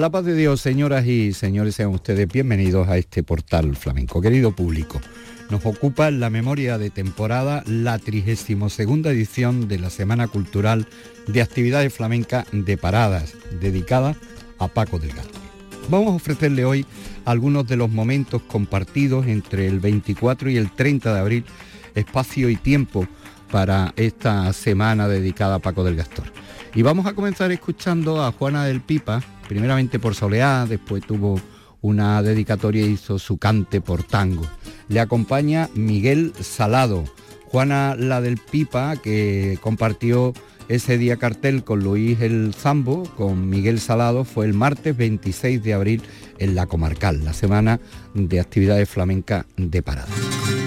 La paz de Dios, señoras y señores, sean ustedes bienvenidos a este portal flamenco. Querido público, nos ocupa la memoria de temporada la 32 edición de la Semana Cultural de Actividades Flamencas de Paradas, dedicada a Paco del Gastor. Vamos a ofrecerle hoy algunos de los momentos compartidos entre el 24 y el 30 de abril, espacio y tiempo para esta semana dedicada a Paco del Gastor. Y vamos a comenzar escuchando a Juana del Pipa, primeramente por Soleá, después tuvo una dedicatoria y hizo su cante por tango. Le acompaña Miguel Salado, Juana la del Pipa, que compartió ese día cartel con Luis el Zambo, con Miguel Salado, fue el martes 26 de abril en la Comarcal, la semana de actividades flamencas de parada.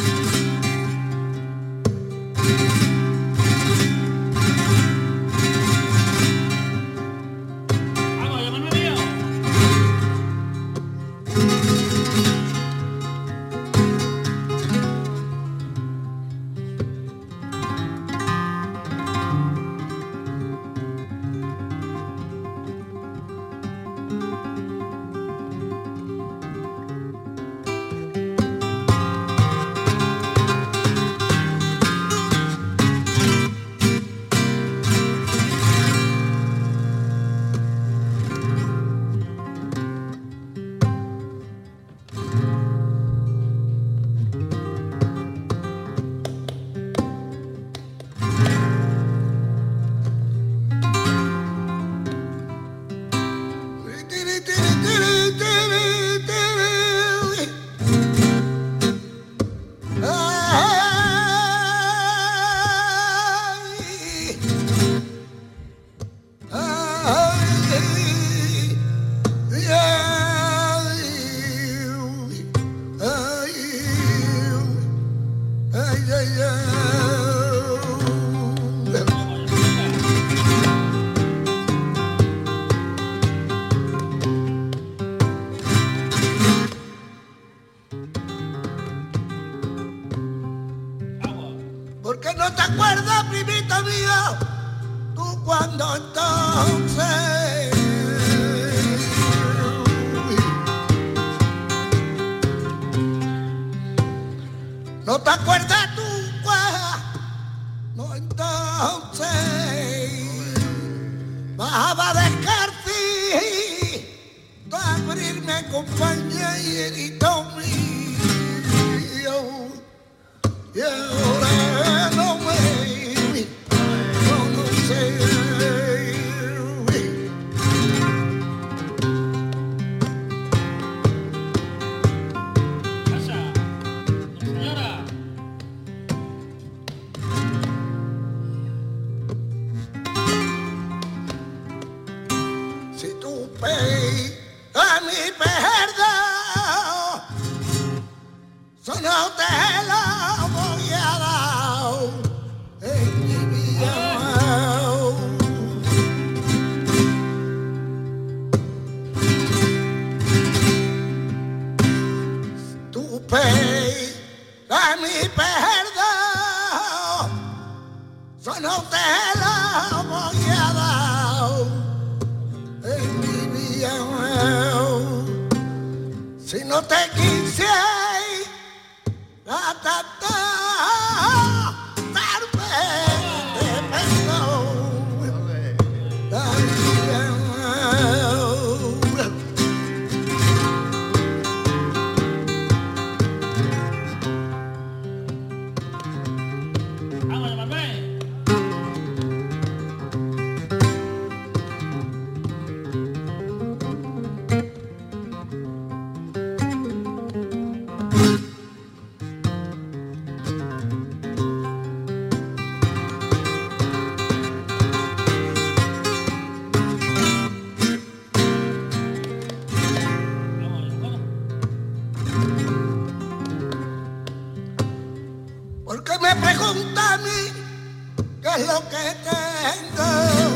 Yeah. pregunta a mí qué es lo que tengo.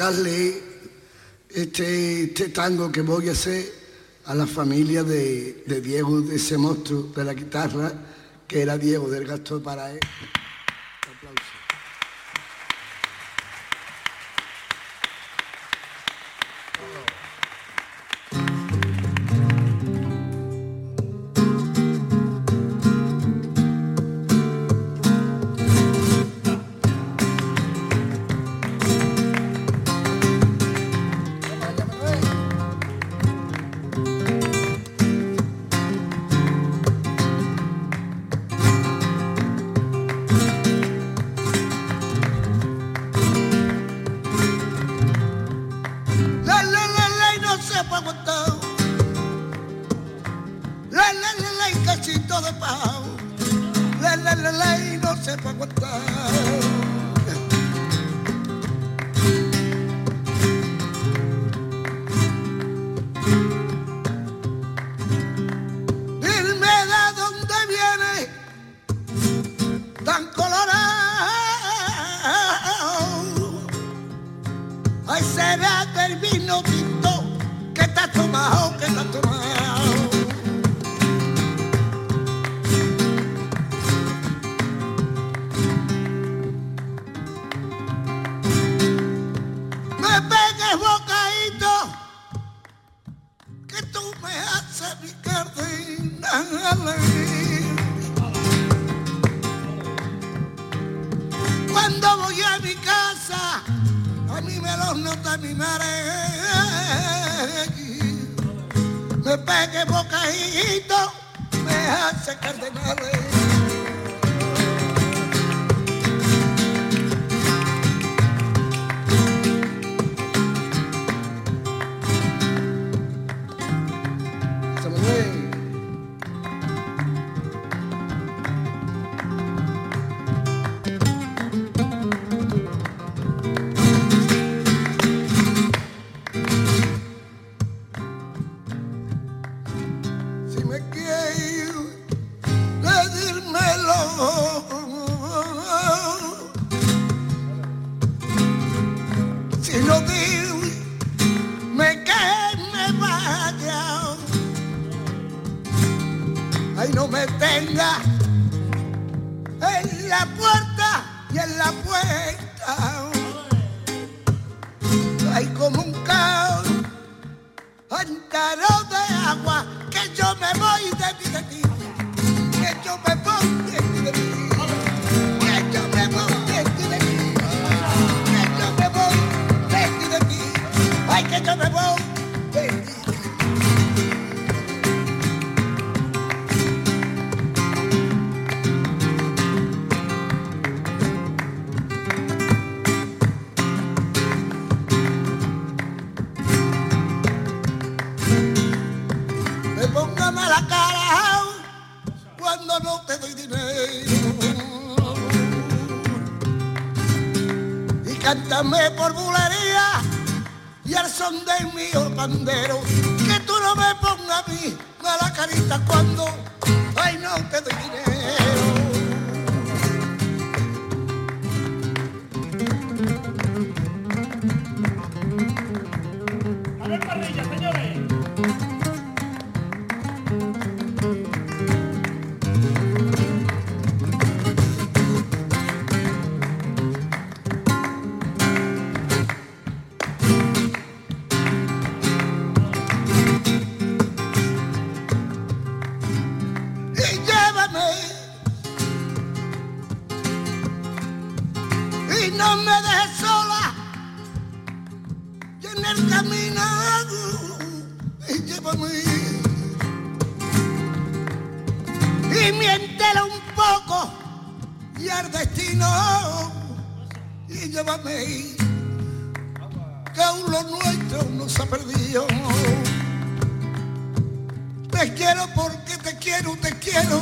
dedicarle este, este tango que voy a hacer a la familia de, Diego, de ese monstruo de la guitarra, que era Diego del Gasto para él. De agua, que yo me voy de ti, de ti. Que aún lo nuestro no se ha perdido te quiero porque te quiero, te quiero.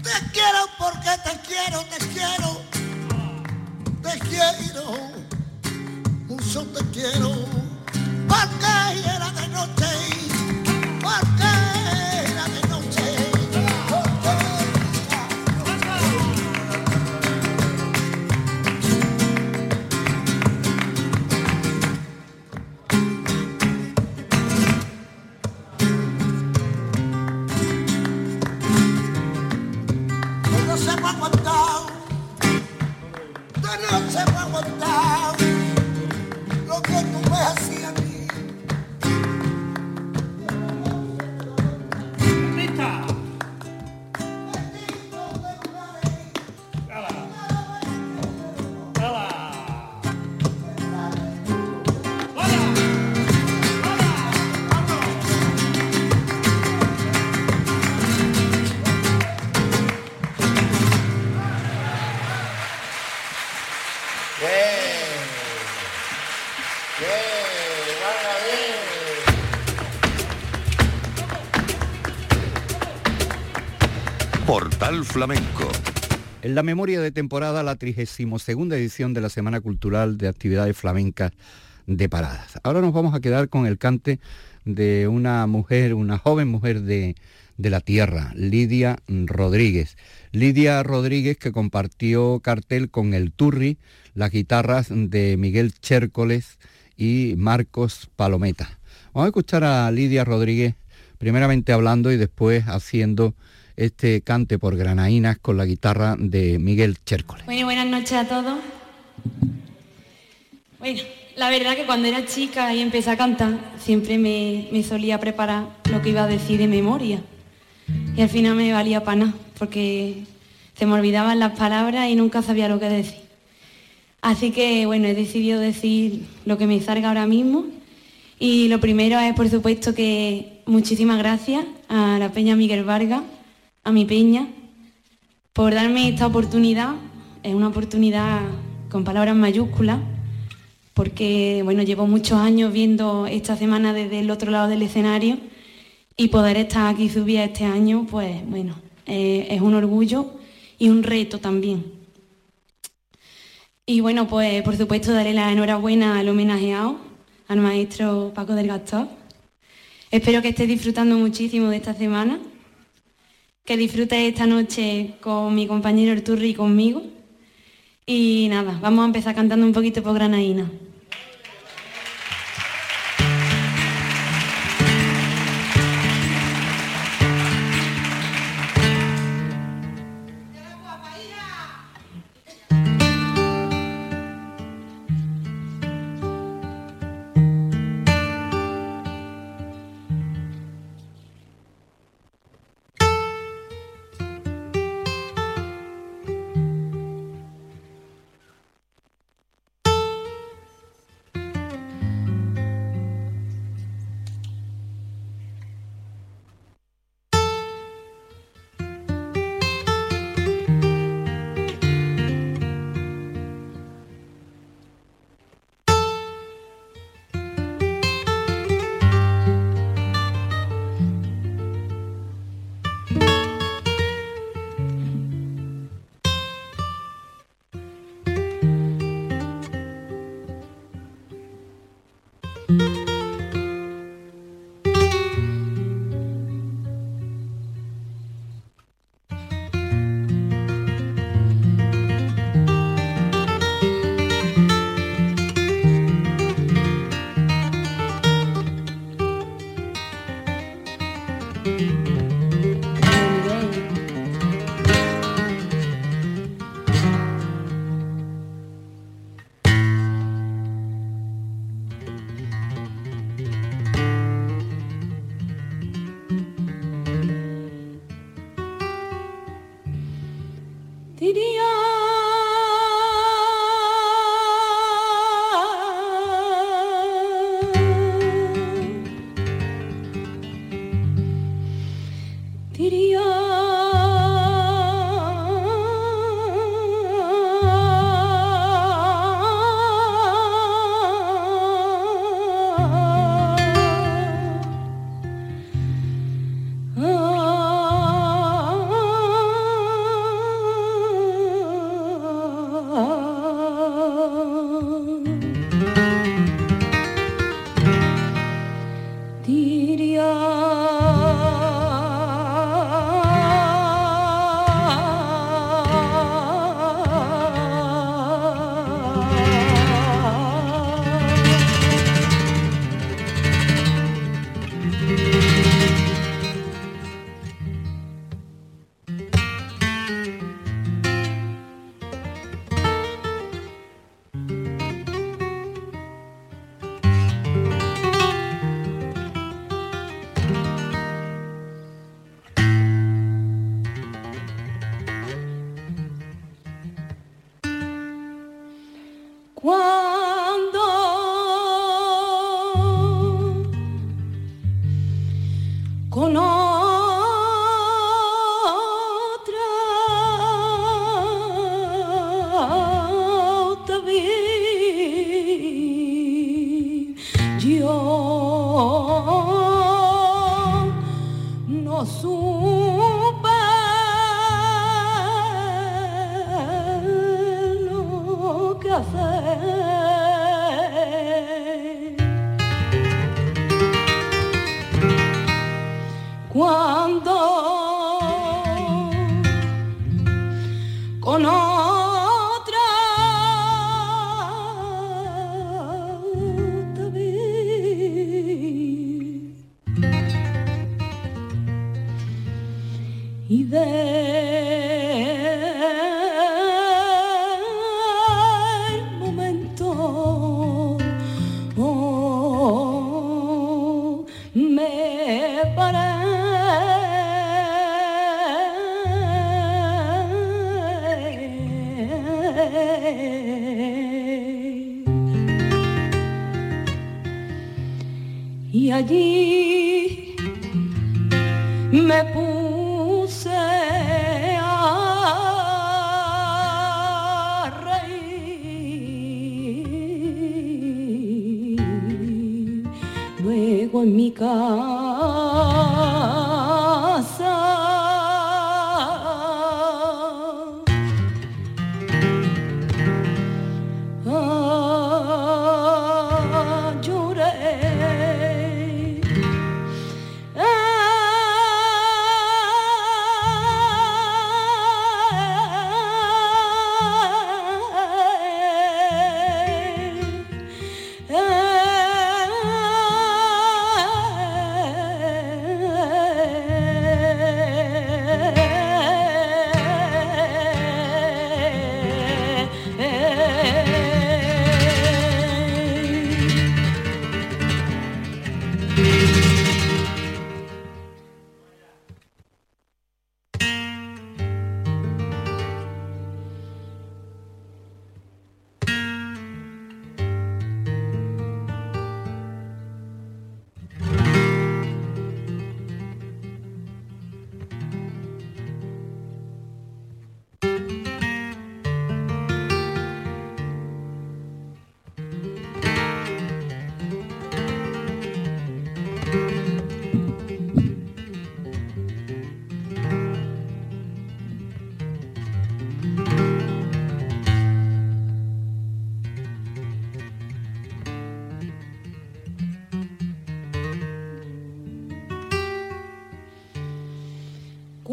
Te quiero porque te quiero, te quiero. Te quiero. Mucho te quiero. Porque era de noche. Porque Flamenco. En la memoria de temporada, la 32 edición de la Semana Cultural de Actividades Flamencas de Paradas. Ahora nos vamos a quedar con el cante de una mujer, una joven mujer de, de la tierra, Lidia Rodríguez. Lidia Rodríguez que compartió cartel con el Turri, las guitarras de Miguel Chércoles y Marcos Palometa. Vamos a escuchar a Lidia Rodríguez, primeramente hablando y después haciendo este cante por granaínas con la guitarra de Miguel Chércoles. Bueno, buenas noches a todos. Bueno, la verdad que cuando era chica y empecé a cantar, siempre me, me solía preparar lo que iba a decir de memoria. Y al final me valía para nada, porque se me olvidaban las palabras y nunca sabía lo que decir. Así que bueno, he decidido decir lo que me salga ahora mismo. Y lo primero es, por supuesto, que muchísimas gracias a la Peña Miguel Vargas, a mi Peña, por darme esta oportunidad. Es una oportunidad con palabras mayúsculas, porque bueno, llevo muchos años viendo esta semana desde el otro lado del escenario y poder estar aquí subida este año, pues bueno, eh, es un orgullo y un reto también. Y bueno, pues por supuesto daré la enhorabuena al homenajeado, al maestro Paco del Gastor. Espero que estés disfrutando muchísimo de esta semana, que disfrutes esta noche con mi compañero Arturri y conmigo. Y nada, vamos a empezar cantando un poquito por Granaína.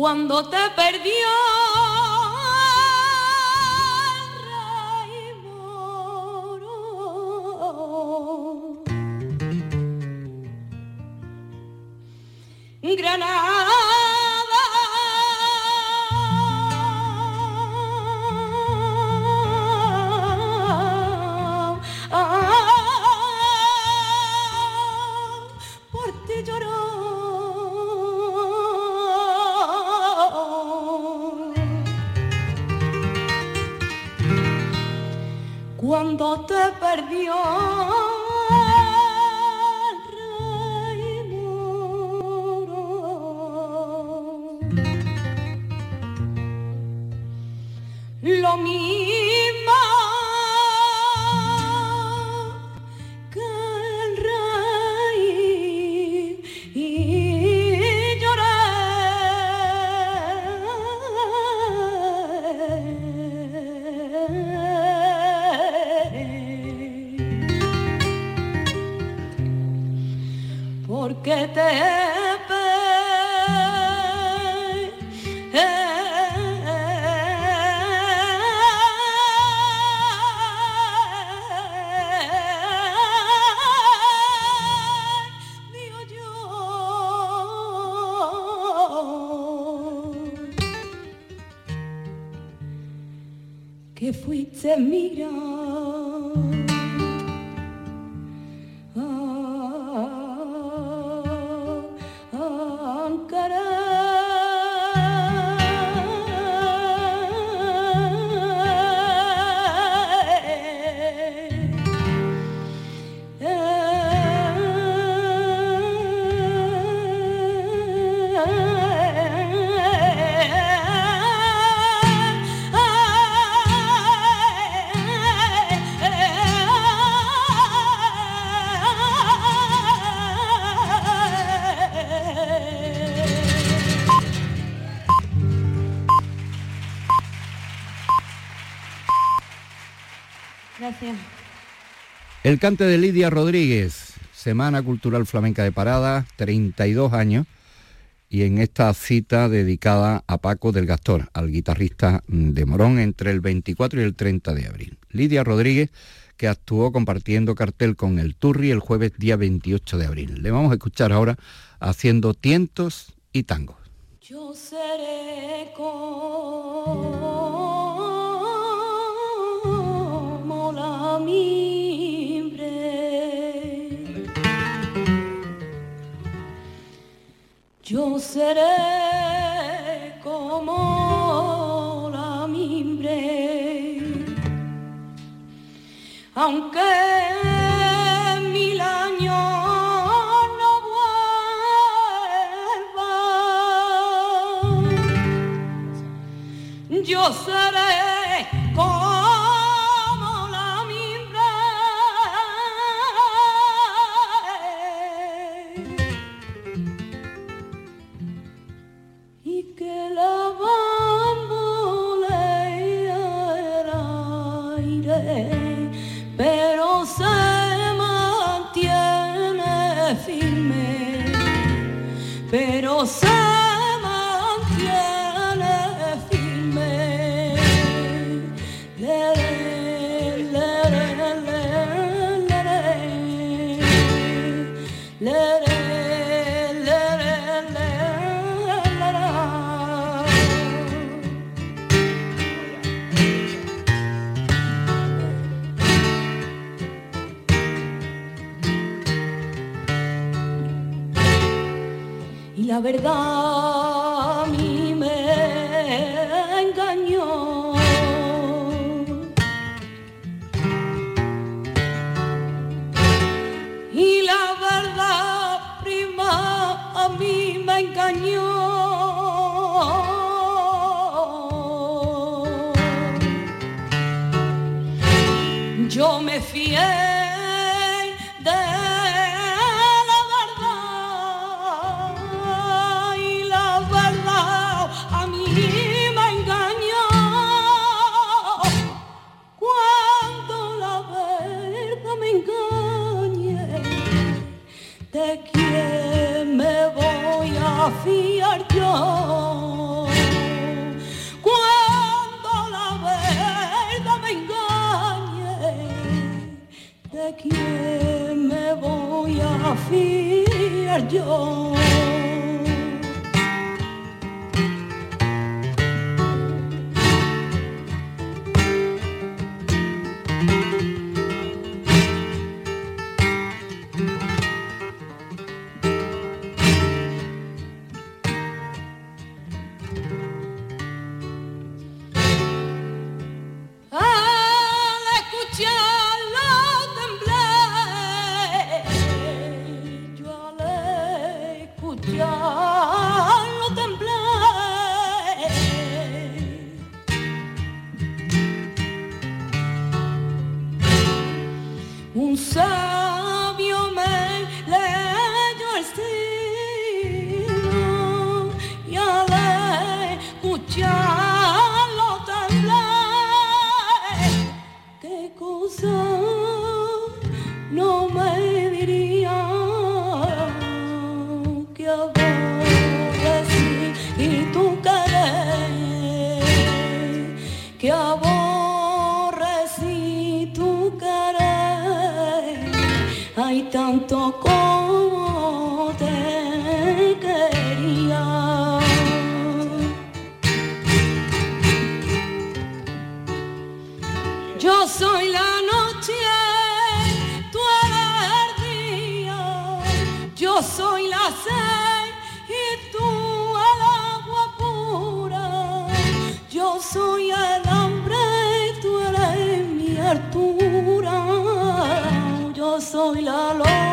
Cuando te perdió fuiste a. El cante de Lidia Rodríguez, Semana Cultural Flamenca de Parada, 32 años, y en esta cita dedicada a Paco del Gastor, al guitarrista de Morón, entre el 24 y el 30 de abril. Lidia Rodríguez, que actuó compartiendo cartel con el Turri el jueves día 28 de abril. Le vamos a escuchar ahora haciendo tientos y tangos. Yo seré como Yo seré como la mimbre, aunque mil años no vuelvan, yo seré. verdad. noche, tú yo soy la sed y tú el agua pura, yo soy el hambre y tú eres mi altura, yo soy la luz.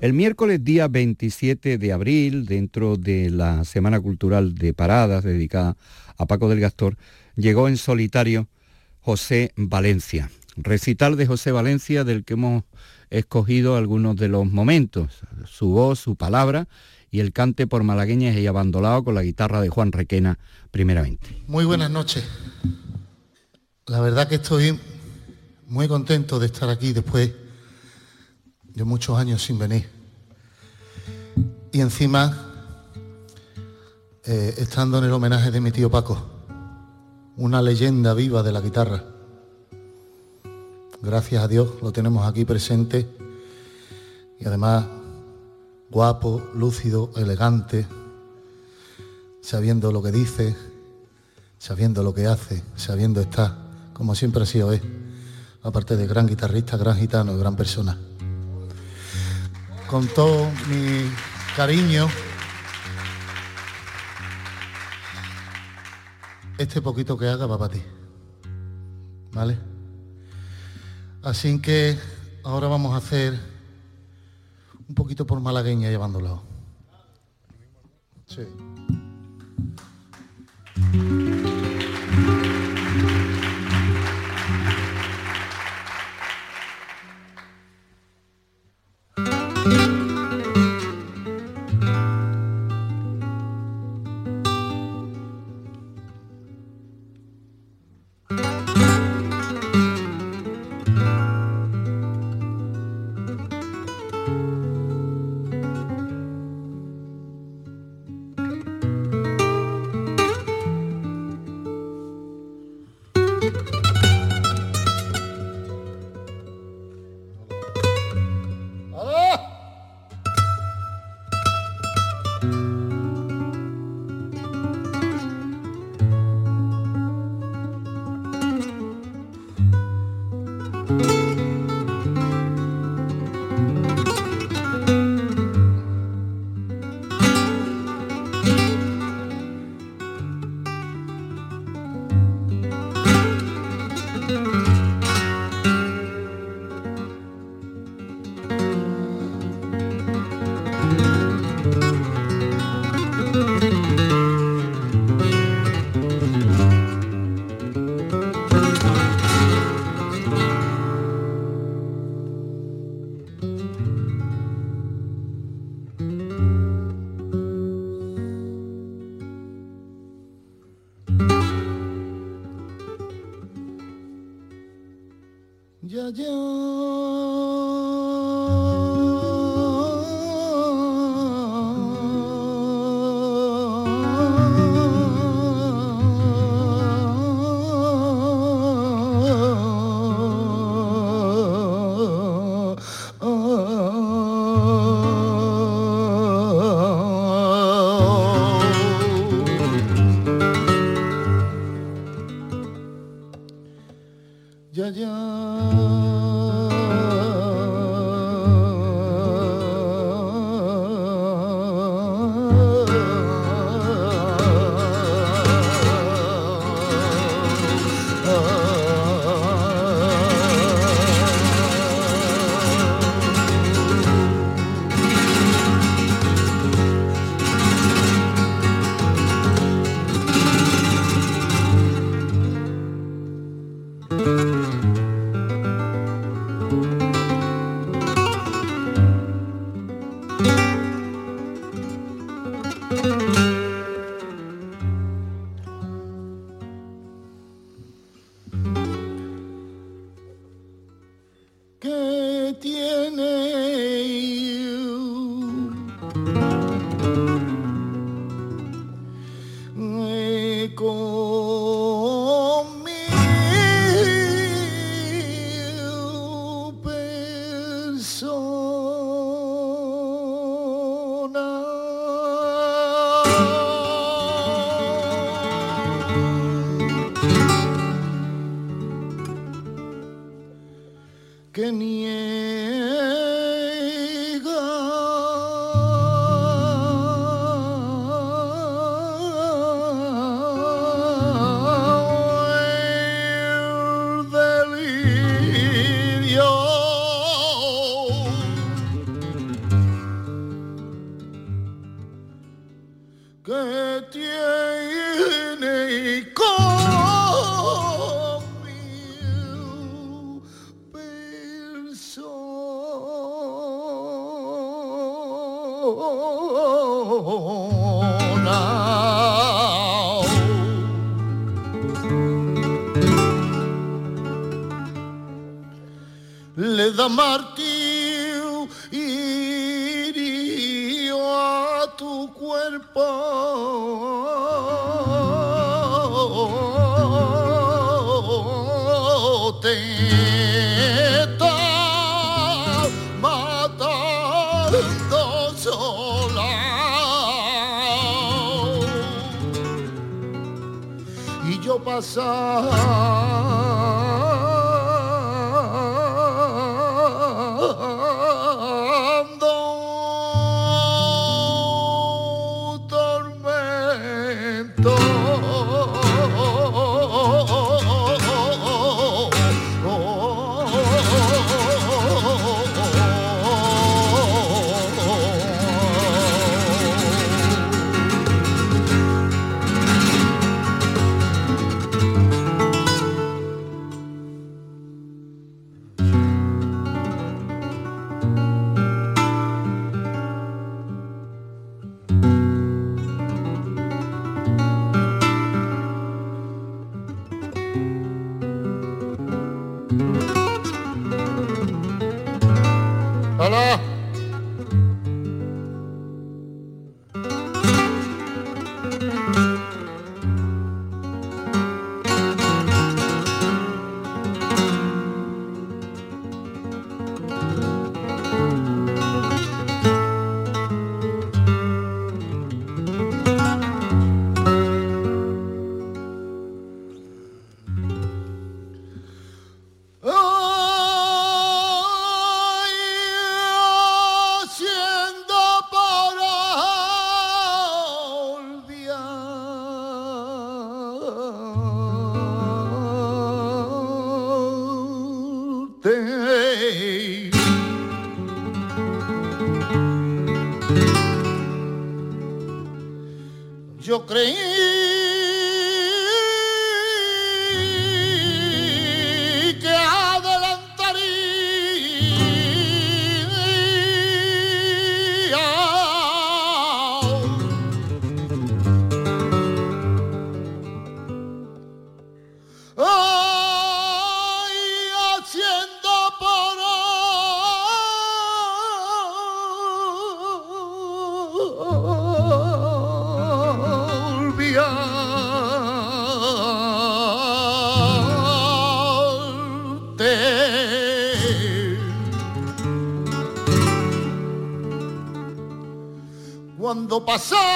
El miércoles día 27 de abril, dentro de la Semana Cultural de Paradas dedicada a Paco del Gastor, llegó en solitario José Valencia. Recital de José Valencia del que hemos escogido algunos de los momentos, su voz, su palabra y el cante por malagueñas y abandonado con la guitarra de Juan Requena primeramente. Muy buenas noches. La verdad que estoy muy contento de estar aquí después de muchos años sin venir. Y encima, eh, estando en el homenaje de mi tío Paco, una leyenda viva de la guitarra. Gracias a Dios lo tenemos aquí presente y además guapo, lúcido, elegante, sabiendo lo que dice, sabiendo lo que hace, sabiendo estar, como siempre ha sido aparte de gran guitarrista, gran gitano y gran persona. Con todo mi cariño, este poquito que haga va para ti. ¿Vale? Así que ahora vamos a hacer un poquito por malagueña llevándolo. Sí. Yo creí Cuando pasaron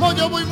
Como yo voy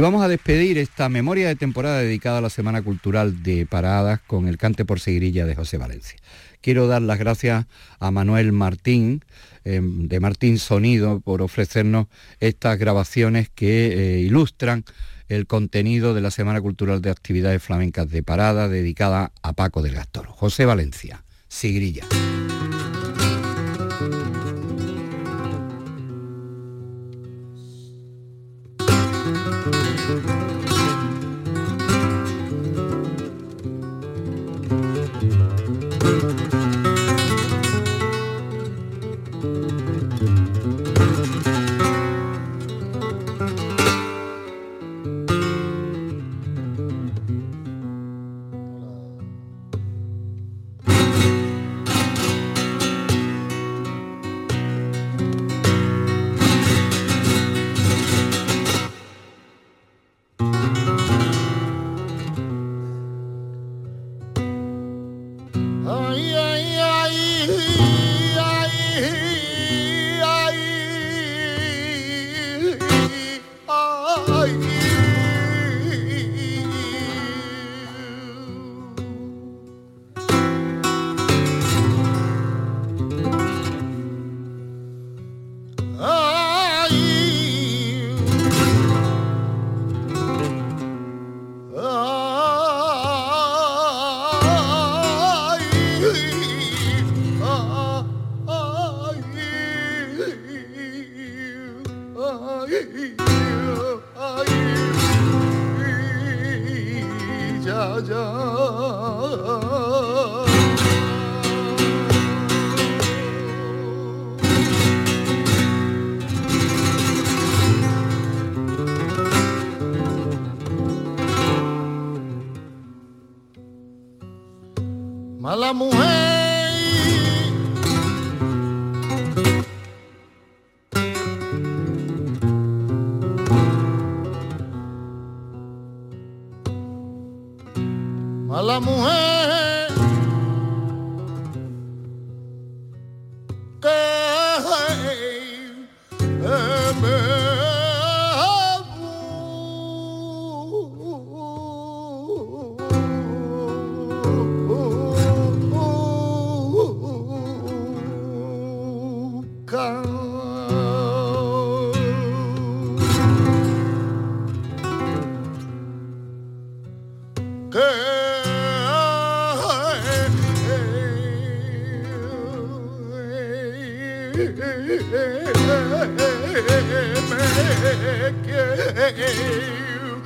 Y vamos a despedir esta memoria de temporada dedicada a la Semana Cultural de Paradas con el cante por seguirilla de José Valencia. Quiero dar las gracias a Manuel Martín, eh, de Martín Sonido, por ofrecernos estas grabaciones que eh, ilustran el contenido de la Semana Cultural de Actividades Flamencas de Parada dedicada a Paco del Gastoro. José Valencia, Sigrilla. Girl, make you